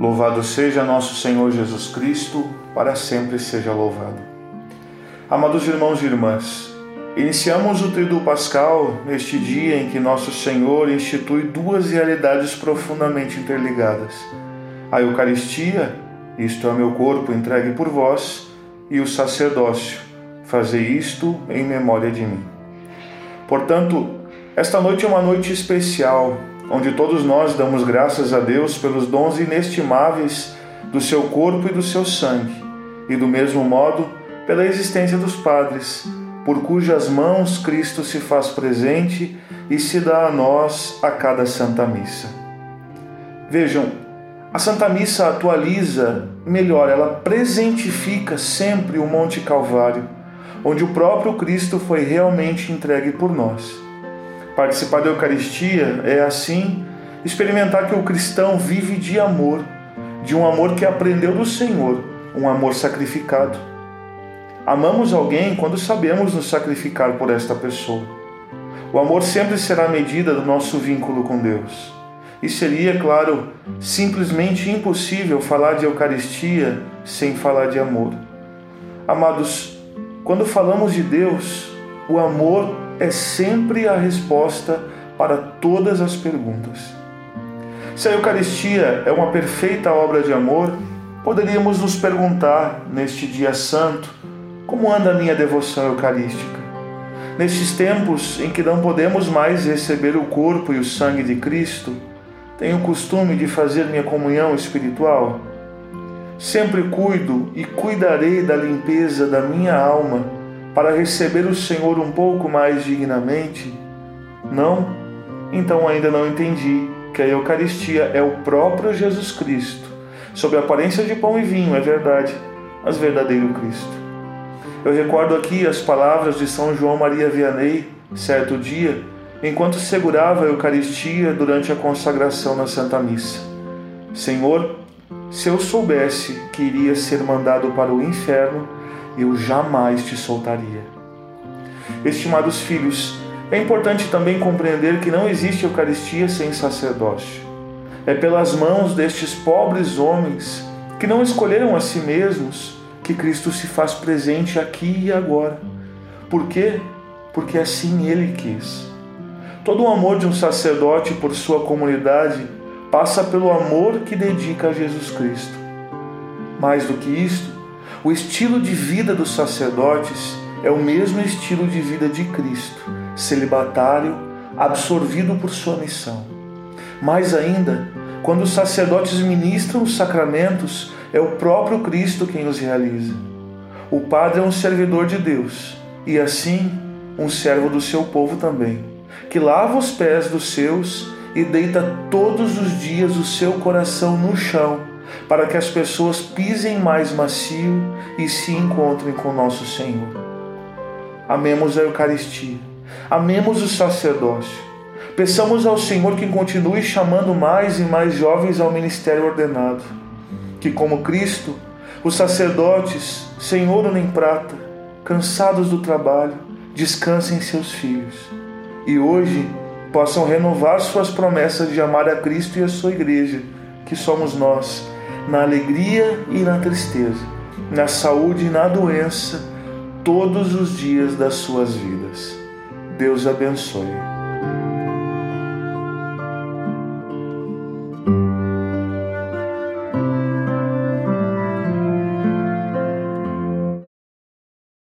Louvado seja nosso Senhor Jesus Cristo, para sempre seja louvado. Amados irmãos e irmãs, iniciamos o Triduo Pascal neste dia em que nosso Senhor institui duas realidades profundamente interligadas: a Eucaristia, isto é meu corpo entregue por vós, e o sacerdócio, fazer isto em memória de mim. Portanto, esta noite é uma noite especial onde todos nós damos graças a Deus pelos dons inestimáveis do seu corpo e do seu sangue, e do mesmo modo pela existência dos padres, por cujas mãos Cristo se faz presente e se dá a nós a cada Santa Missa. Vejam, a Santa Missa atualiza, melhor, ela presentifica sempre o Monte Calvário, onde o próprio Cristo foi realmente entregue por nós. Participar da Eucaristia é assim experimentar que o cristão vive de amor, de um amor que aprendeu do Senhor, um amor sacrificado. Amamos alguém quando sabemos nos sacrificar por esta pessoa. O amor sempre será a medida do nosso vínculo com Deus. E seria, claro, simplesmente impossível falar de Eucaristia sem falar de amor. Amados, quando falamos de Deus, o amor é sempre a resposta para todas as perguntas. Se a Eucaristia é uma perfeita obra de amor, poderíamos nos perguntar neste dia santo como anda a minha devoção eucarística. Nestes tempos em que não podemos mais receber o corpo e o sangue de Cristo, tenho o costume de fazer minha comunhão espiritual. Sempre cuido e cuidarei da limpeza da minha alma para receber o Senhor um pouco mais dignamente? Não? Então ainda não entendi que a Eucaristia é o próprio Jesus Cristo, sob a aparência de pão e vinho, é verdade, mas verdadeiro Cristo. Eu recordo aqui as palavras de São João Maria Vianney, certo dia, enquanto segurava a Eucaristia durante a consagração na Santa Missa. Senhor, se eu soubesse que iria ser mandado para o inferno, eu jamais te soltaria. Estimados filhos, é importante também compreender que não existe Eucaristia sem sacerdócio. É pelas mãos destes pobres homens que não escolheram a si mesmos que Cristo se faz presente aqui e agora. Por quê? Porque assim ele quis. Todo o amor de um sacerdote por sua comunidade passa pelo amor que dedica a Jesus Cristo. Mais do que isto, o estilo de vida dos sacerdotes é o mesmo estilo de vida de Cristo, celibatário, absorvido por sua missão. Mais ainda, quando os sacerdotes ministram os sacramentos, é o próprio Cristo quem os realiza. O padre é um servidor de Deus e, assim, um servo do seu povo também, que lava os pés dos seus e deita todos os dias o seu coração no chão para que as pessoas pisem mais macio e se encontrem com nosso Senhor. Amemos a Eucaristia, amemos o sacerdócio. Peçamos ao Senhor que continue chamando mais e mais jovens ao ministério ordenado. Que, como Cristo, os sacerdotes, sem ouro nem prata, cansados do trabalho, descansem seus filhos e hoje possam renovar suas promessas de amar a Cristo e a sua igreja, que somos nós na alegria e na tristeza, na saúde e na doença, todos os dias das suas vidas. Deus abençoe.